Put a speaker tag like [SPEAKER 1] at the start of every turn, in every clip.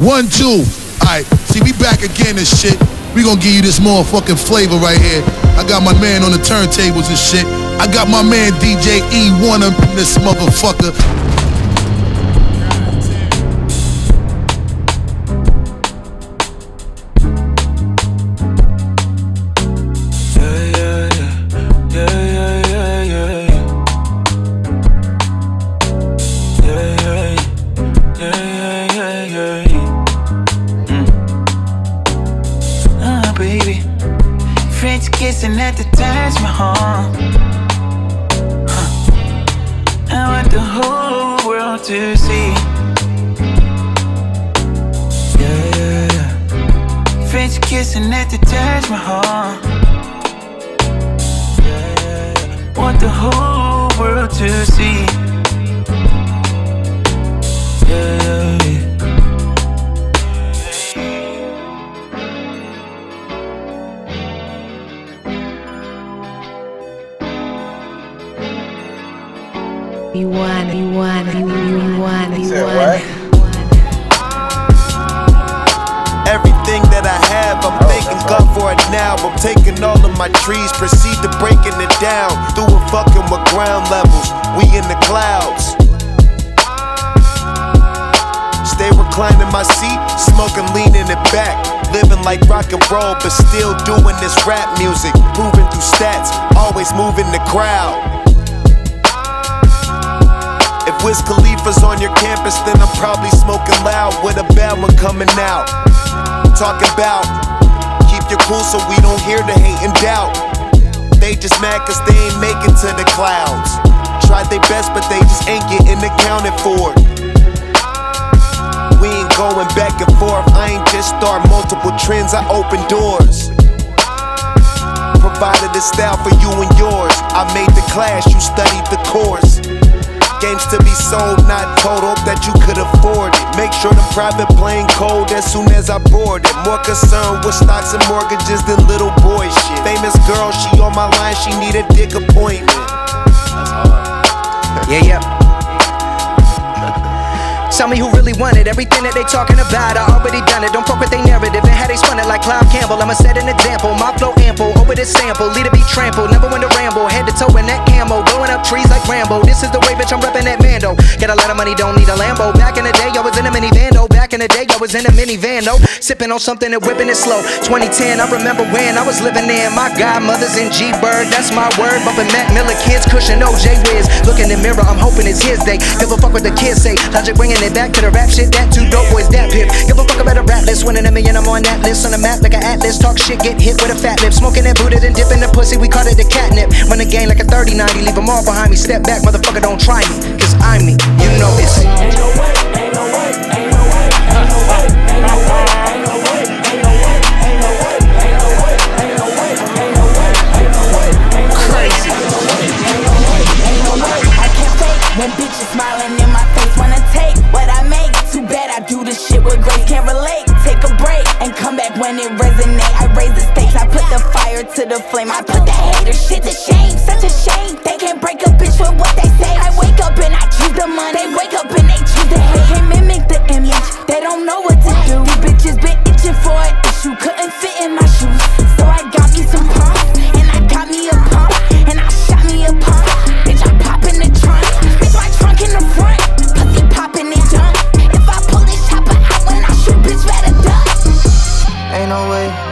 [SPEAKER 1] One, two. Alright, see, we back again and shit. We gonna give you this motherfucking flavor right here. I got my man on the turntables and shit. I got my man DJ E1 up in this motherfucker.
[SPEAKER 2] French kissing at the Taj Mahal. Huh. I want the whole world to see. Yeah, yeah, yeah. French kissing at the Taj Mahal. Yeah, want the whole world to see. yeah.
[SPEAKER 3] You won, you won, you won, you want
[SPEAKER 4] won.
[SPEAKER 1] Everything that I have, I'm
[SPEAKER 4] thanking God
[SPEAKER 1] for it now. I'm taking all of my trees, proceed to breaking it down. Through a fucking with ground levels, we in the clouds. Stay reclining my seat, smoking, leaning it back. Living like rock and roll, but still doing this rap music. Proving through stats, always moving the crowd. Wiz Khalifa's on your campus, then I'm probably smoking loud with a bad one coming out. Talk about keep your cool so we don't hear the hate and doubt. They just mad cause they ain't making to the clouds. Tried their best, but they just ain't getting accounted for. We ain't going back and forth. I ain't just start multiple trends, I open doors provided a style for you and yours. I made the class, you studied the course private plane cold as soon as I board it. More concerned with stocks and mortgages than little boy shit. Famous girl, she on my line, she need a dick appointment. That's hard.
[SPEAKER 5] yeah, yeah. Tell me who really wanted everything that they talking about. I already done it. Don't fuck with they narrative and how they spun it like Clive Campbell. I'ma set an example. My flow ample over this sample. Leader be trampled. Never win to ramble. Head to toe in that camo. Blowing up trees like Rambo. This is the way, bitch. I'm reppin' that Mando. Get a lot of money, don't need a Lambo. Back in the day, I was in a minivan though. Back in the day, I was in a minivan though. Sipping on something and whipping it slow. 2010, I remember when I was living in my godmother's in G Bird. That's my word. Bumping Mac Miller kids, cushion OJ Wiz. Looking in the mirror, I'm hoping it's his day. Give a fuck what the kids say. Logic bringing it back to the rap shit that two dope boys that pip. Give a fuck about a rap list, winning a million, I'm on that list. On the map like an atlas, talk shit, get hit with a fat lip. Smoking that booted and dipping the pussy, we call it the catnip. Run the game like a 30 90, leave them all behind me. Step back, motherfucker, don't try me, cause I'm me. You know it's.
[SPEAKER 6] To the flame. I put the hater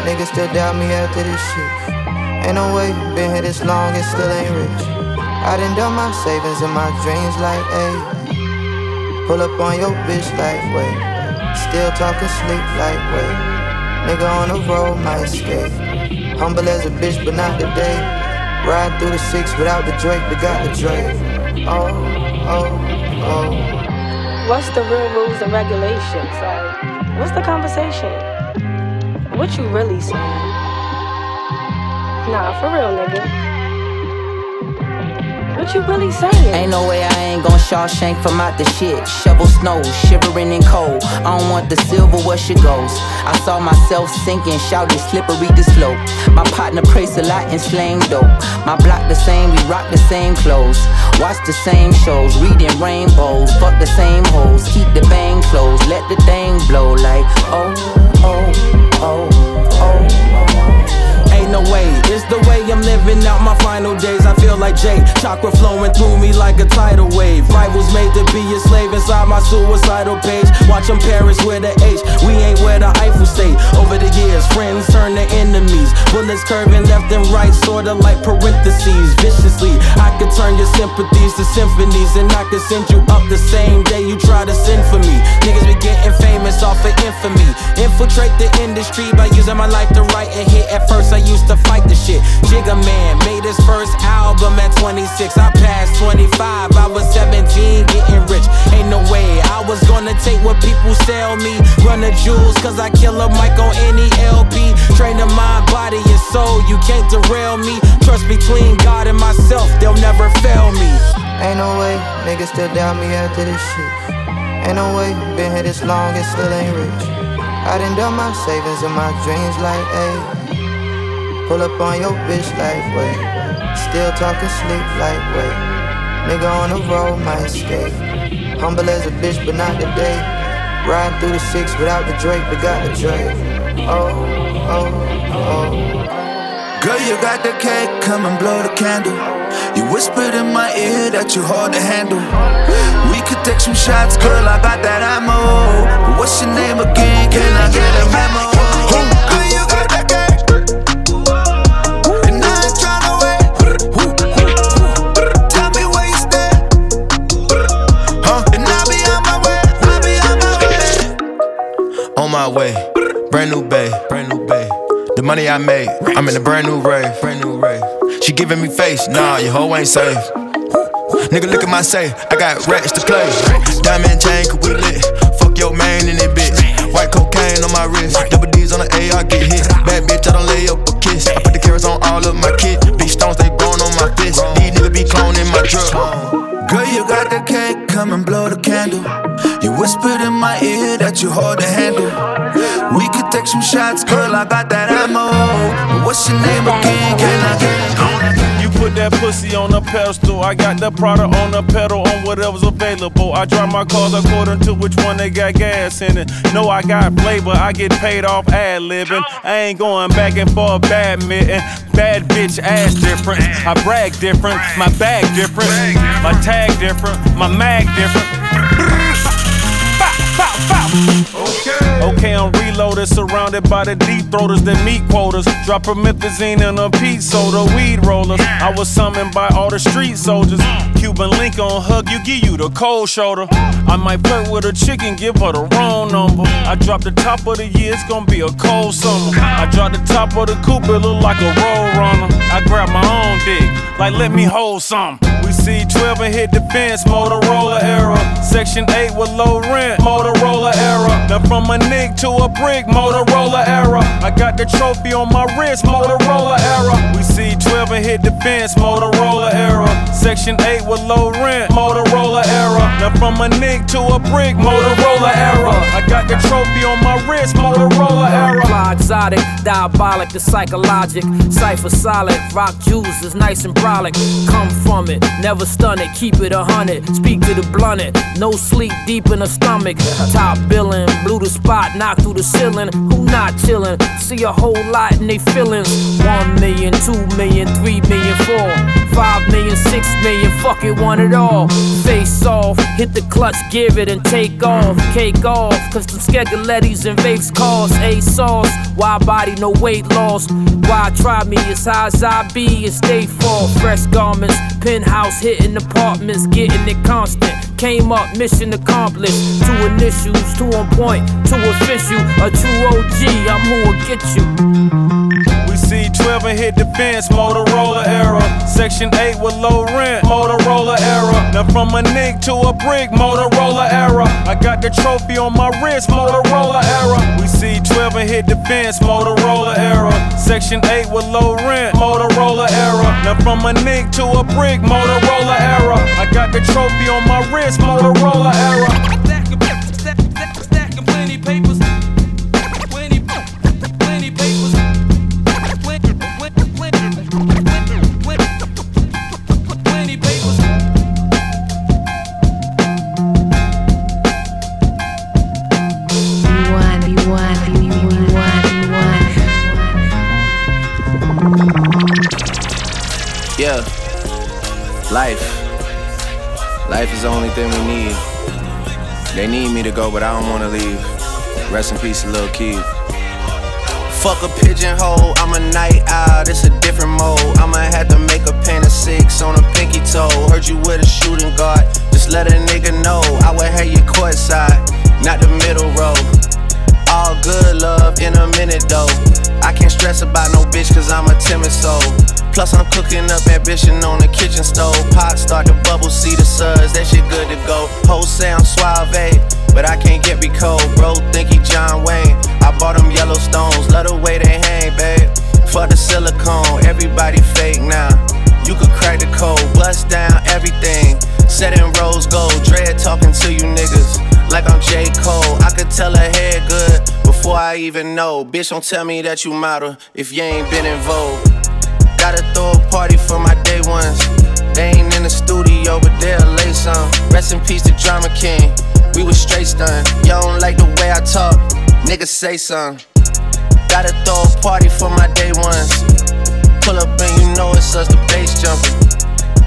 [SPEAKER 7] niggas still doubt me after this shit. Ain't no way, been here this long and still ain't rich. I done done my savings and my dreams like, ayy. Pull up on your bitch like, wait. Still talking sleep like, wait. Nigga on the road might escape. Humble as a bitch, but not today. Ride through the six without the Drake, but got the Drake. Oh, oh, oh.
[SPEAKER 8] What's the real rules and regulations? Like, what's the conversation? What you really saying? Nah, for real, nigga. What you really saying?
[SPEAKER 9] Ain't no way I ain't gon' Shawshank from out the shit. Shovel snow, shivering in cold. I don't want the silver where she goes. I saw myself sinking, shouting slippery the slope. My partner prays a lot and slang dope. My block the same, we rock the same clothes. Watch the same shows, reading rainbows. Fuck the same hoes, keep the bang closed. Let the thing blow like oh, oh. Oh, oh, oh.
[SPEAKER 10] Ain't no way, it's the way J. Chakra flowing through me like a tidal wave. Rivals made to be a slave inside my suicidal page. Watch them Paris with a H. We ain't where the Eiffel State. Over the years, friends turn to enemies. Bullets curving left and right, sorta like parentheses. Viciously, I could turn your sympathies to symphonies, and I could send you up the same day you try to send for me. Niggas be getting famous off of infamy. Infiltrate the industry by using my life to write a hit. At first, I used to fight the shit. Jigga Man made his first album at 26. I passed 25. I was 17, getting rich. Ain't no way I was gonna take what people sell me. Run the jewels, cause I kill a mic on any LP. Train the mind, body, and soul. You can't derail me. Trust between God and myself, they'll never fail me.
[SPEAKER 7] Ain't no way, niggas still doubt me after this shit. Ain't no way, been here this long and still ain't rich. I done done my savings and my dreams like, ayy. Pull up on your bitch like, wait. Still talking sleep like, wait. Nigga on the road might escape. Humble as a bitch, but not today. Riding through the six without the Drake, but got the Drake. Oh, oh, oh.
[SPEAKER 11] Girl, you got the cake, come and blow the candle. You whispered in my ear that you hold the handle. We could take some shots, girl, I got that ammo. But what's your name again? Can I get a memo? Girl, you
[SPEAKER 12] got
[SPEAKER 11] that cake.
[SPEAKER 12] My way, brand new bay, brand new bay. The money I made, I'm in a brand new rave, brand new rave. She giving me face, nah, your hoe ain't safe. Nigga, look at my safe, I got racks to play. Diamond chain, cause we lit. Fuck your man in it, bitch. White cocaine on my wrist, double D's on the AR get hit. Bad bitch, I don't lay up a kiss. I put the carrots on all of my kit. Big stones, they growing on my fist. These niggas be cloning my drug.
[SPEAKER 11] Girl, you got the cake, come and blow the candle. You whispered in my ear that you hold the handle. Some shots, girl, I got that ammo. What's your name again? Can I get
[SPEAKER 13] You put that pussy on a pedestal. I got the product on the pedal on whatever's available. I drive my cars according to which one they got gas in it. No, I got flavor, I get paid off ad libbing. I ain't going back and forth badminton. Bad bitch ass different. I brag different, my bag different, my tag different, my mag different. Bow, bow. Okay, I'm reloaded, surrounded by the deep throaters that meat quotas. Drop promethazine in a peat soda, weed rollers. I was summoned by all the street soldiers. Cuban link on hug you, give you the cold shoulder. I might flirt with a chicken, give her the wrong number. I drop the top of the year, it's gonna be a cold summer. I drop the top of the coupe, it look like a road runner. I grab my own dick, like let me hold some. We see 12 and hit the fence, Motorola era. Section 8 with low rent, Motorola era. Now from a nick to a brick, Motorola era. I got the trophy on my wrist, Motorola era. We see 12 and hit the fence, Motorola era. Section 8 with low rent, Motorola era. Now from a nick to a brick, Motorola era. I got the trophy on my wrist, Motorola era.
[SPEAKER 14] Fly exotic, diabolic, the psychologic. Cypher solid, rock juice is nice and brolic. Come from it, never stun it, keep it a hundred. Speak to the blunted, no sleep deep in the stomach. Top billing, blew the spot, knocked through the ceiling. Who not chillin'? See a whole lot in they feelings. One million, two million, three million, four. Five million, six million, fuck it, want it all. Face off, hit the clutch, give it and take off. Cake off, cause the Skegalettis and vapes cause A sauce. Why body, no weight loss? Why try me as high as I be and stay fall? Fresh garments, penthouse, hitting apartments, getting it constant. Came up, mission accomplished. Two initials, two on point, two official. A true OG, I'm who'll get you.
[SPEAKER 13] We see 12 and hit the fence, Motorola era. Section 8 with low rent, Motorola era. Now from a nick to a brick, Motorola era. I got the trophy on my wrist, Motorola era. We see 12 and hit the fence, Motorola era. Section 8 with low rent, Motorola era. Now from a nick to a brick, Motorola era. I got the trophy on my wrist, Motorola era.
[SPEAKER 15] Is the only thing we need. They need me to go, but I don't wanna leave. Rest in peace, Lil Keith. Fuck a pigeonhole, I'm a night owl, it's a different mode. I'ma have to make a pain of six on a pinky toe. Heard you with a shooting guard, just let a nigga know. I would have you courtside, not the middle row. All good love in a minute though. I can't stress about no bitch cause I'm a timid soul. Plus I'm cooking up ambition on the kitchen stove. Pot start to bubble, see the suds, that shit good to go. Whole sound suave, but I can't get me cold. Bro, think he John Wayne. I bought them Yellowstones, love the way they hang, babe. For the silicone, everybody fake now. You could crack the code, bust down everything. Set in rose gold, dread talking to you niggas like I'm J. Cole. I could tell her I even know. Bitch, don't tell me that you model if you ain't been in vogue. Gotta throw a party for my day ones. They ain't in the studio, but they'll lay some. Rest in peace to Drama King. We was straight stunned. You don't like the way I talk, niggas say something. Gotta throw a party for my day ones. Pull up and you know it's us, the bass jumping.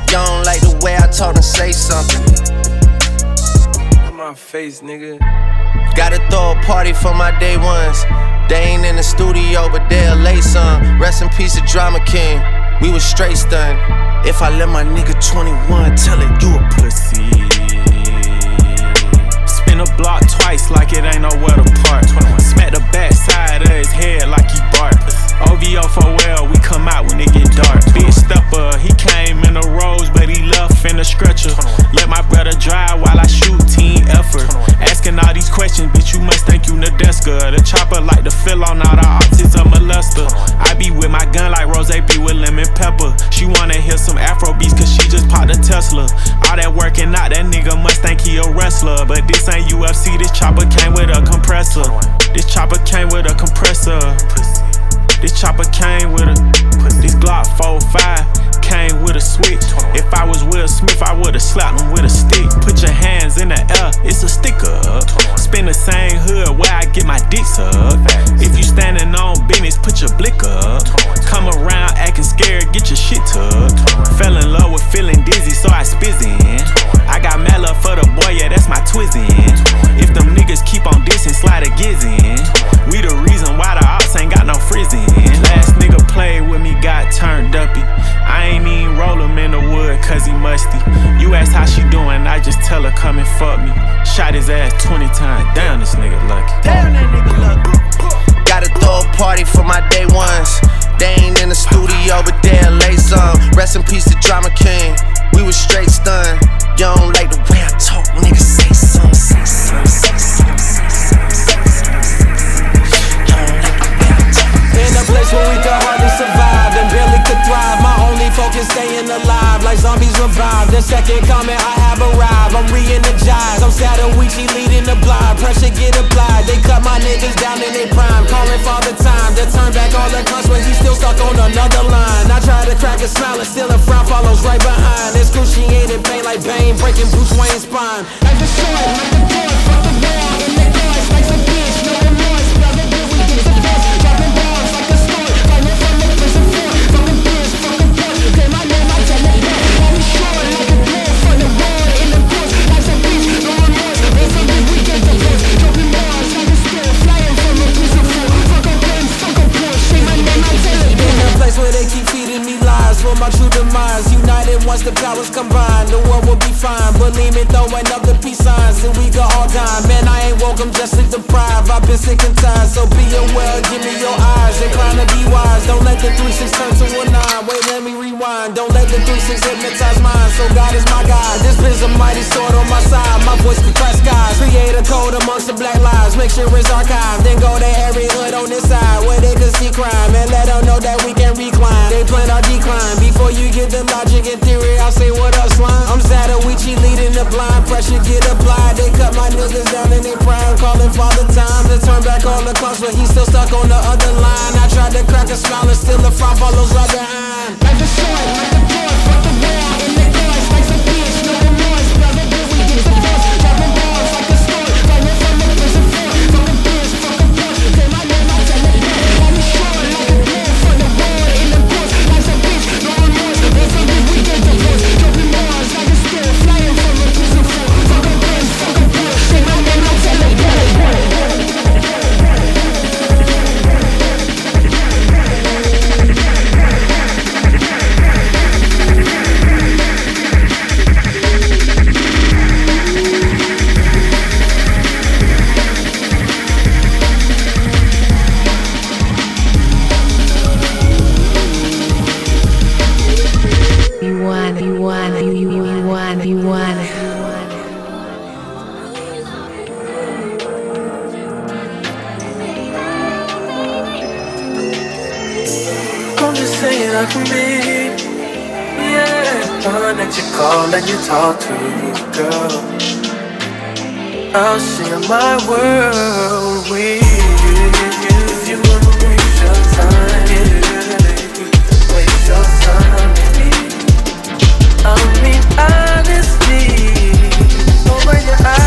[SPEAKER 15] You don't like the way I talk and say something.
[SPEAKER 16] My face, nigga.
[SPEAKER 15] Gotta throw a party for my day ones. They ain't in the studio, but they'll lay some. Rest in peace to Drama King. We was straight stunned. If I let my nigga 21 tell it,
[SPEAKER 17] you a pussy. Spin a block twice like it ain't nowhere to park. Smack the back side of his head like he bark. OVO for well, we come out when it get dark. Big stepper, he came in a rose, but he left in a stretcher. Let my brother drive while I shoot team effort. Asking all these questions, bitch, you must think you Nadeska. The chopper like to fill on all the autism molester. I be with my gun like Rose be with lemon pepper. She wanna hear some Afro beats cause she just popped a Tesla. All that working out, that nigga must think he a wrestler. But this ain't UFC, this chopper came with a compressor. This chopper came with a compressor. This chopper came with a this Glock 45 came with a switch. If I was Will Smith, I would've slapped him with a stick. Put your hands in the air, it's a sticker. Spin the same hood where I get my dick sucked. If you standing on business, put your blick up. Come around acting scared, get your shit tucked. Fell in love with feeling dizzy, so I spizzin'. I got love for the boy, yeah, that's my twizzin'. If them niggas
[SPEAKER 10] staying alive, like zombies revive. The second comment I have arrived, I'm re-energized. I'm Sadawichi leading the blind, pressure get applied. They cut my niggas down in their prime, calling father time to turn back all the cunts when he's still stuck on another line. I try to crack a smile and still a frown follows right behind. Excruciating pain like Bane, breaking Bruce Wayne's spine. The sword, like the door, fuck the wall in the guards, Create a code amongst the black lives. Make sure it's archived. Then go to every hood on this side where they can see crime and let them know that we can recline. They plan our decline before you get the logic and theory. I'll say what up, slime. I'm Zadawichi leading the blind. Pressure get applied. They cut my niggas down in their prime. Calling father time to turn back all the clocks, but he's still stuck on the other line. I tried to crack a smile and still the frown follows right behind. Like the sword,
[SPEAKER 3] Be one, be one, be one.
[SPEAKER 18] I'm just Saying I can be, yeah, one that you call and you talk to, girl. I'll share my world with. Your eyes